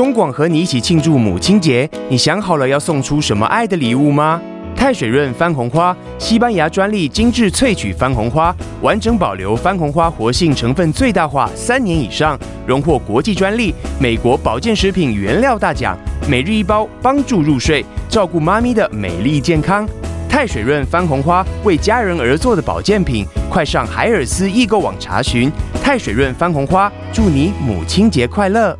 中广和你一起庆祝母亲节，你想好了要送出什么爱的礼物吗？太水润番红花，西班牙专利精致萃取番红花，完整保留番红花活性成分最大化三年以上，荣获国际专利、美国保健食品原料大奖。每日一包，帮助入睡，照顾妈咪的美丽健康。太水润番红花为家人而做的保健品，快上海尔斯易购网查询。太水润番红花，祝你母亲节快乐！